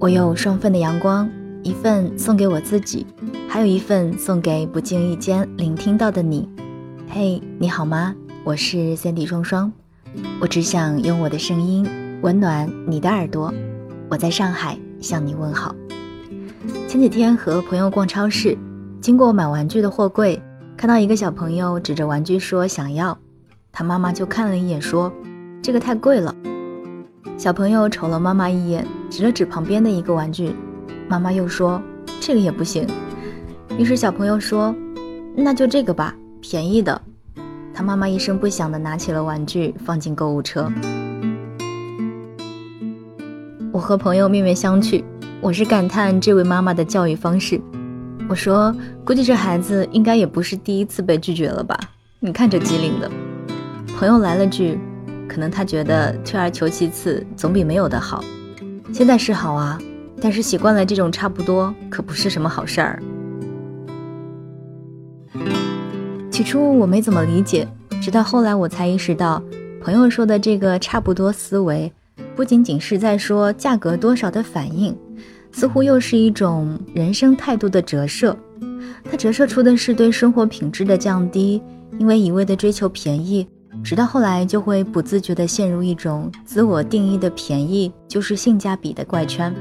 我有双份的阳光，一份送给我自己，还有一份送给不经意间聆听到的你。嘿，你好吗？我是三 D 双双，我只想用我的声音温暖你的耳朵。我在上海向你问好。前几天和朋友逛超市，经过买玩具的货柜，看到一个小朋友指着玩具说想要，他妈妈就看了一眼说：“这个太贵了。”小朋友瞅了妈妈一眼，指了指旁边的一个玩具，妈妈又说：“这个也不行。”于是小朋友说：“那就这个吧，便宜的。”他妈妈一声不响地拿起了玩具，放进购物车。我和朋友面面相觑，我是感叹这位妈妈的教育方式。我说：“估计这孩子应该也不是第一次被拒绝了吧？你看这机灵的。”朋友来了句。可能他觉得退而求其次总比没有的好，现在是好啊，但是习惯了这种差不多可不是什么好事儿。起初我没怎么理解，直到后来我才意识到，朋友说的这个差不多思维，不仅仅是在说价格多少的反应，似乎又是一种人生态度的折射。它折射出的是对生活品质的降低，因为一味的追求便宜。直到后来，就会不自觉地陷入一种自我定义的便宜就是性价比的怪圈，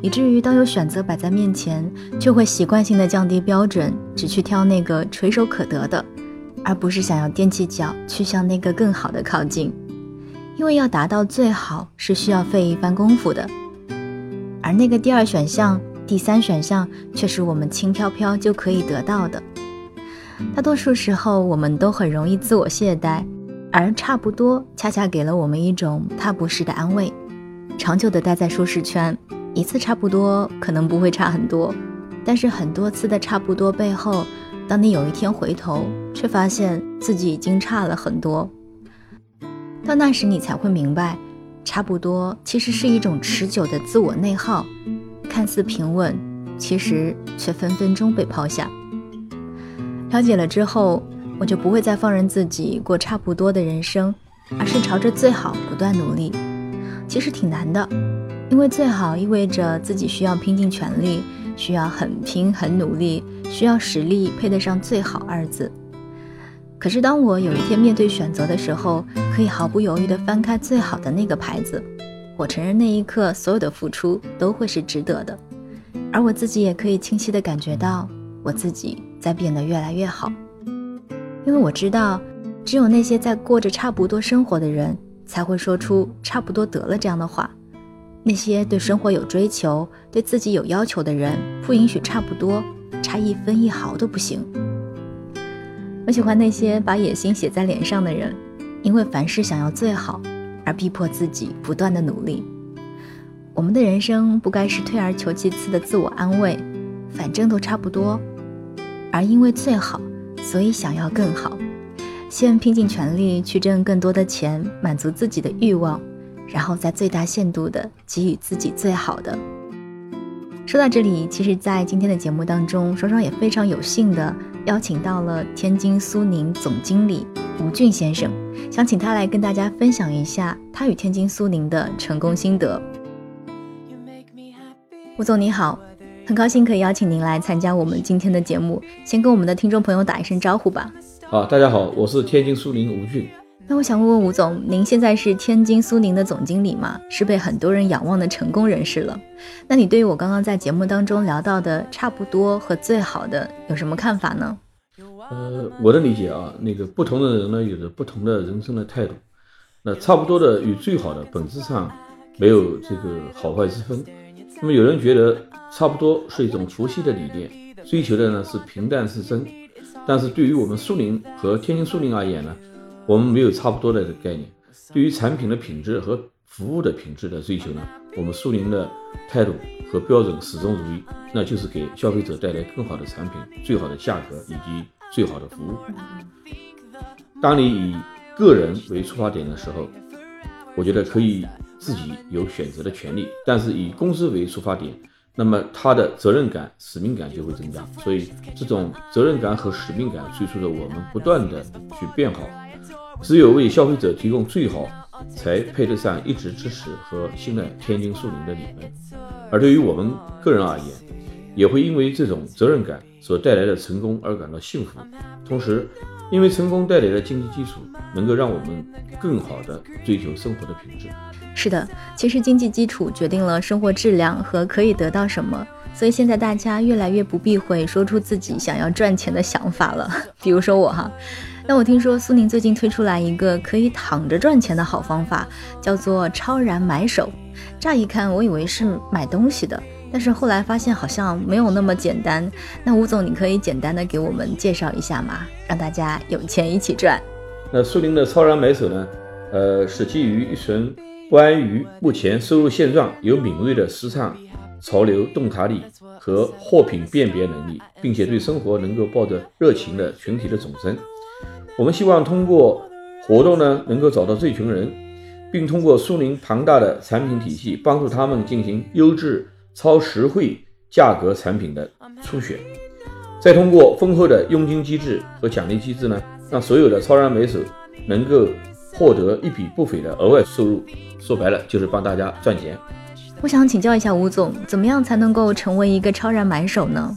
以至于当有选择摆在面前，就会习惯性的降低标准，只去挑那个垂手可得的，而不是想要踮起脚去向那个更好的靠近。因为要达到最好是需要费一番功夫的，而那个第二选项、第三选项却是我们轻飘飘就可以得到的。大多数时候，我们都很容易自我懈怠。而差不多，恰恰给了我们一种踏步式的安慰。长久的待在舒适圈，一次差不多可能不会差很多，但是很多次的差不多背后，当你有一天回头，却发现自己已经差了很多。到那时，你才会明白，差不多其实是一种持久的自我内耗，看似平稳，其实却分分钟被抛下。了解了之后。我就不会再放任自己过差不多的人生，而是朝着最好不断努力。其实挺难的，因为最好意味着自己需要拼尽全力，需要很拼很努力，需要实力配得上最好二字。可是当我有一天面对选择的时候，可以毫不犹豫地翻开最好的那个牌子，我承认那一刻所有的付出都会是值得的，而我自己也可以清晰地感觉到我自己在变得越来越好。因为我知道，只有那些在过着差不多生活的人，才会说出“差不多得了”这样的话。那些对生活有追求、对自己有要求的人，不允许差不多，差一分一毫都不行。我喜欢那些把野心写在脸上的人，因为凡事想要最好，而逼迫自己不断的努力。我们的人生不该是退而求其次的自我安慰，反正都差不多，而因为最好。所以想要更好，先拼尽全力去挣更多的钱，满足自己的欲望，然后在最大限度的给予自己最好的。说到这里，其实，在今天的节目当中，双双也非常有幸的邀请到了天津苏宁总经理吴俊先生，想请他来跟大家分享一下他与天津苏宁的成功心得。吴总你好。很高兴可以邀请您来参加我们今天的节目，先跟我们的听众朋友打一声招呼吧。好，大家好，我是天津苏宁吴俊。那我想问问吴总，您现在是天津苏宁的总经理吗？是被很多人仰望的成功人士了。那你对于我刚刚在节目当中聊到的差不多和最好的有什么看法呢？呃，我的理解啊，那个不同的人呢，有着不同的人生的态度。那差不多的与最好的本质上没有这个好坏之分。那么有人觉得差不多是一种佛系的理念，追求的呢是平淡是真。但是对于我们苏宁和天津苏宁而言呢，我们没有差不多的概念。对于产品的品质和服务的品质的追求呢，我们苏宁的态度和标准始终如一，那就是给消费者带来更好的产品、最好的价格以及最好的服务。当你以个人为出发点的时候，我觉得可以。自己有选择的权利，但是以公司为出发点，那么他的责任感、使命感就会增加。所以，这种责任感和使命感催促着我们不断的去变好。只有为消费者提供最好、才配得上一直支持和信赖天津苏宁的你们。而对于我们个人而言，也会因为这种责任感所带来的成功而感到幸福。同时，因为成功带来的经济基础，能够让我们更好地追求生活的品质。是的，其实经济基础决定了生活质量和可以得到什么。所以现在大家越来越不避讳说出自己想要赚钱的想法了。比如说我哈，那我听说苏宁最近推出来一个可以躺着赚钱的好方法，叫做超然买手。乍一看，我以为是买东西的。但是后来发现好像没有那么简单。那吴总，你可以简单的给我们介绍一下吗？让大家有钱一起赚。那苏宁的超然买手呢？呃，是基于一群关于目前收入现状，有敏锐的时尚潮流洞察力和货品辨别能力，并且对生活能够抱着热情的群体的总称。我们希望通过活动呢，能够找到这群人，并通过苏宁庞大的产品体系，帮助他们进行优质。超实惠价格产品的初选，再通过丰厚的佣金机制和奖励机制呢，让所有的超然买手能够获得一笔不菲的额外收入。说白了，就是帮大家赚钱。我想请教一下吴总，怎么样才能够成为一个超然买手呢？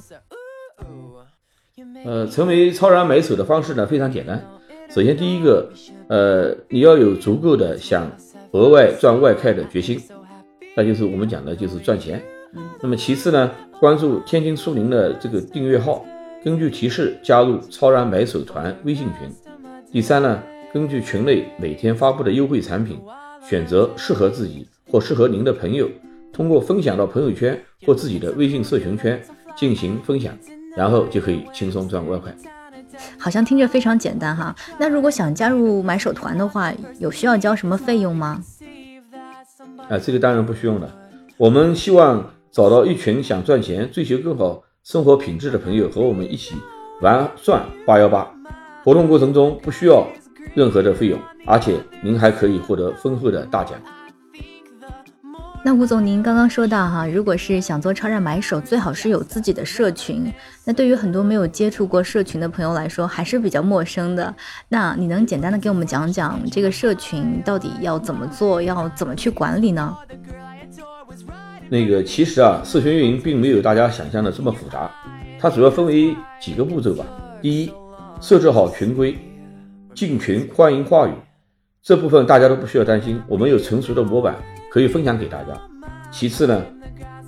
呃，成为超然买手的方式呢非常简单。首先，第一个，呃，你要有足够的想额外赚外快的决心，那就是我们讲的就是赚钱。那么其次呢，关注天津苏宁的这个订阅号，根据提示加入超然买手团微信群。第三呢，根据群内每天发布的优惠产品，选择适合自己或适合您的朋友，通过分享到朋友圈或自己的微信社群圈进行分享，然后就可以轻松赚外快。好像听着非常简单哈。那如果想加入买手团的话，有需要交什么费用吗？啊，这个当然不需要了。我们希望。找到一群想赚钱、追求更好生活品质的朋友，和我们一起玩转八幺八活动过程中不需要任何的费用，而且您还可以获得丰厚的大奖。那吴总，您刚刚说到哈，如果是想做超然买手，最好是有自己的社群。那对于很多没有接触过社群的朋友来说，还是比较陌生的。那你能简单的给我们讲讲这个社群到底要怎么做，要怎么去管理呢？那个其实啊，社群运营并没有大家想象的这么复杂，它主要分为几个步骤吧。第一，设置好群规，进群欢迎话语，这部分大家都不需要担心，我们有成熟的模板可以分享给大家。其次呢，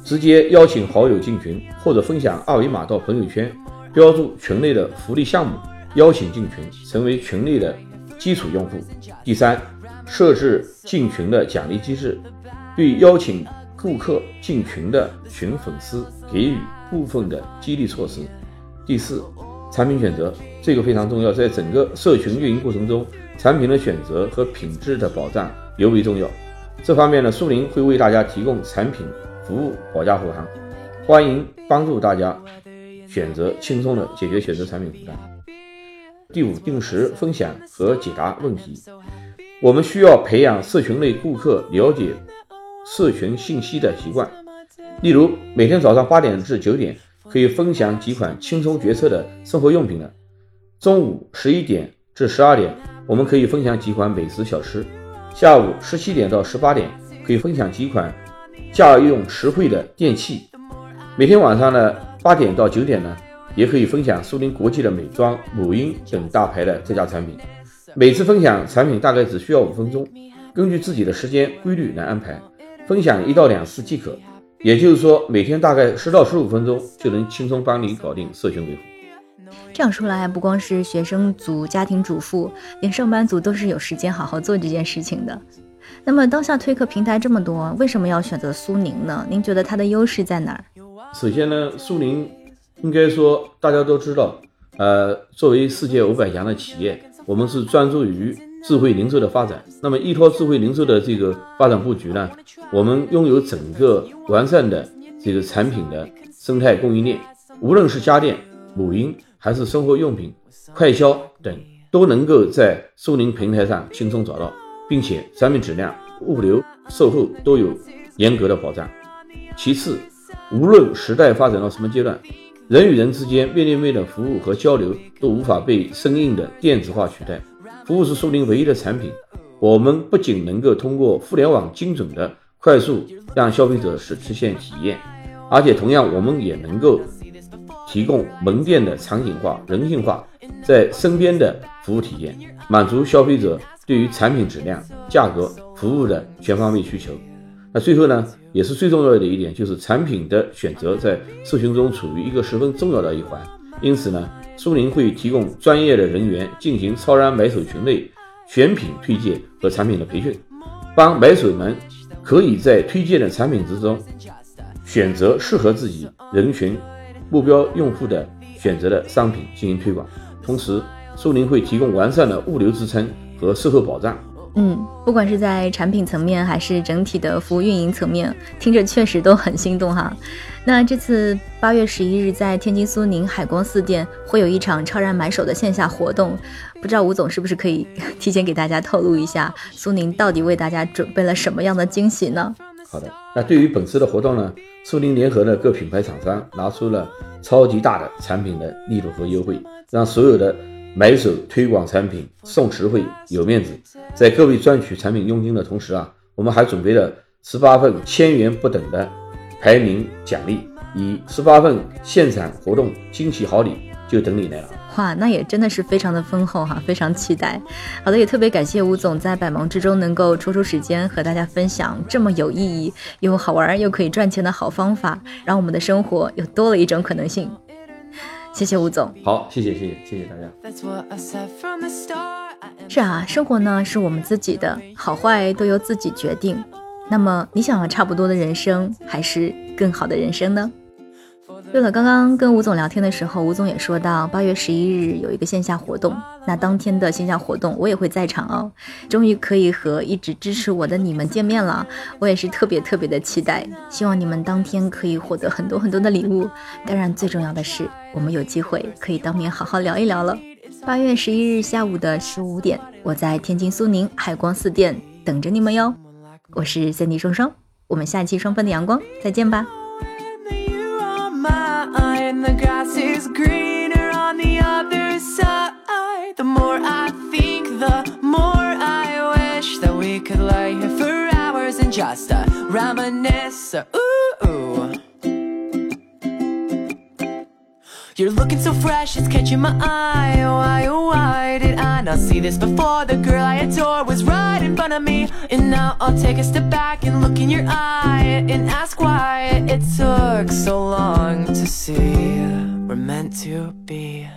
直接邀请好友进群，或者分享二维码到朋友圈，标注群内的福利项目，邀请进群，成为群内的基础用户。第三，设置进群的奖励机制，对邀请。顾客进群的群粉丝给予部分的激励措施。第四，产品选择这个非常重要，在整个社群运营过程中，产品的选择和品质的保障尤为重要。这方面呢，苏宁会为大家提供产品服务保驾护航，欢迎帮助大家选择轻松的解决选择产品负担。第五，定时分享和解答问题。我们需要培养社群内顾客了解。社群信息的习惯，例如每天早上八点至九点可以分享几款轻松决策的生活用品的；中午十一点至十二点我们可以分享几款美食小吃；下午十七点到十八点可以分享几款家用实惠的电器；每天晚上呢八点到九点呢也可以分享苏宁国际的美妆、母婴等大牌的这家产品。每次分享产品大概只需要五分钟，根据自己的时间规律来安排。分享一到两次即可，也就是说每天大概十到十五分钟就能轻松帮你搞定社群维护。这样说来，不光是学生族、家庭主妇，连上班族都是有时间好好做这件事情的。那么当下推客平台这么多，为什么要选择苏宁呢？您觉得它的优势在哪儿？首先呢，苏宁应该说大家都知道，呃，作为世界五百强的企业，我们是专注于。智慧零售的发展，那么依托智慧零售的这个发展布局呢，我们拥有整个完善的这个产品的生态供应链，无论是家电、母婴还是生活用品、快消等，都能够在苏宁平台上轻松找到，并且产品质量、物流、售后都有严格的保障。其次，无论时代发展到什么阶段，人与人之间面对面的服务和交流都无法被生硬的电子化取代。服务是苏宁唯一的产品，我们不仅能够通过互联网精准的快速让消费者实实现体验，而且同样我们也能够提供门店的场景化、人性化在身边的服务体验，满足消费者对于产品质量、价格、服务的全方位需求。那最后呢，也是最重要的一点，就是产品的选择在社群中处于一个十分重要的一环。因此呢，苏宁会提供专业的人员进行超然买手群内选品推荐和产品的培训，帮买手们可以在推荐的产品之中选择适合自己人群目标用户的选择的商品进行推广。同时，苏宁会提供完善的物流支撑和售后保障。嗯，不管是在产品层面还是整体的服务运营层面，听着确实都很心动哈。那这次八月十一日在天津苏宁海光四店会有一场超然买手的线下活动，不知道吴总是不是可以提前给大家透露一下，苏宁到底为大家准备了什么样的惊喜呢？好的，那对于本次的活动呢，苏宁联合了各品牌厂商拿出了超级大的产品的力度和优惠，让所有的。买手推广产品送实惠有面子，在各位赚取产品佣金的同时啊，我们还准备了十八份千元不等的排名奖励，以十八份现场活动惊喜好礼就等你来了。哇，那也真的是非常的丰厚哈，非常期待。好的，也特别感谢吴总在百忙之中能够抽出时间和大家分享这么有意义又好玩又可以赚钱的好方法，让我们的生活又多了一种可能性。谢谢吴总，好，谢谢谢谢谢谢大家。是啊，生活呢是我们自己的，好坏都由自己决定。那么你想要差不多的人生，还是更好的人生呢？对了，刚刚跟吴总聊天的时候，吴总也说到八月十一日有一个线下活动，那当天的线下活动我也会在场哦。终于可以和一直支持我的你们见面了，我也是特别特别的期待。希望你们当天可以获得很多很多的礼物，当然最重要的是我们有机会可以当面好好聊一聊了。八月十一日下午的十五点，我在天津苏宁海光四店等着你们哟。我是三 D 双双，我们下期双份的阳光再见吧。The grass is greener on the other side. The more I think, the more I wish that we could lay here for hours and just uh, reminisce. Ooh. ooh. You're looking so fresh, it's catching my eye. Oh, why, oh, why did I not see this before? The girl I adore was right in front of me. And now I'll take a step back and look in your eye and ask why it took so long to see. We're meant to be.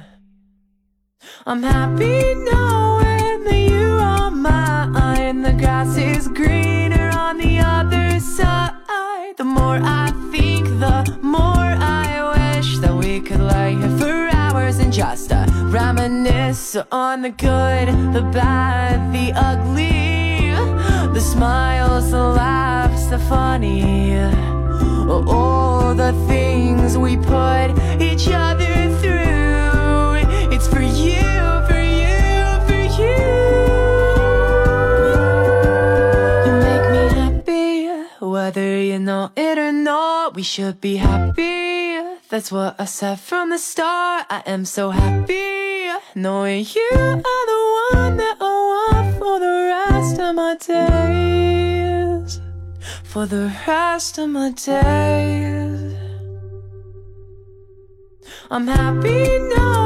I'm happy knowing that you are mine. The grass is greener on the other side. The more I think, the more could lay here for hours and just uh, reminisce on the good, the bad, the ugly, the smiles, the laughs, the funny, all the things we put each other through. It's for you, for you, for you. You make me happy, whether you know it or not. We should be happy. That's what I said from the start. I am so happy knowing you are the one that I want for the rest of my days. For the rest of my days. I'm happy knowing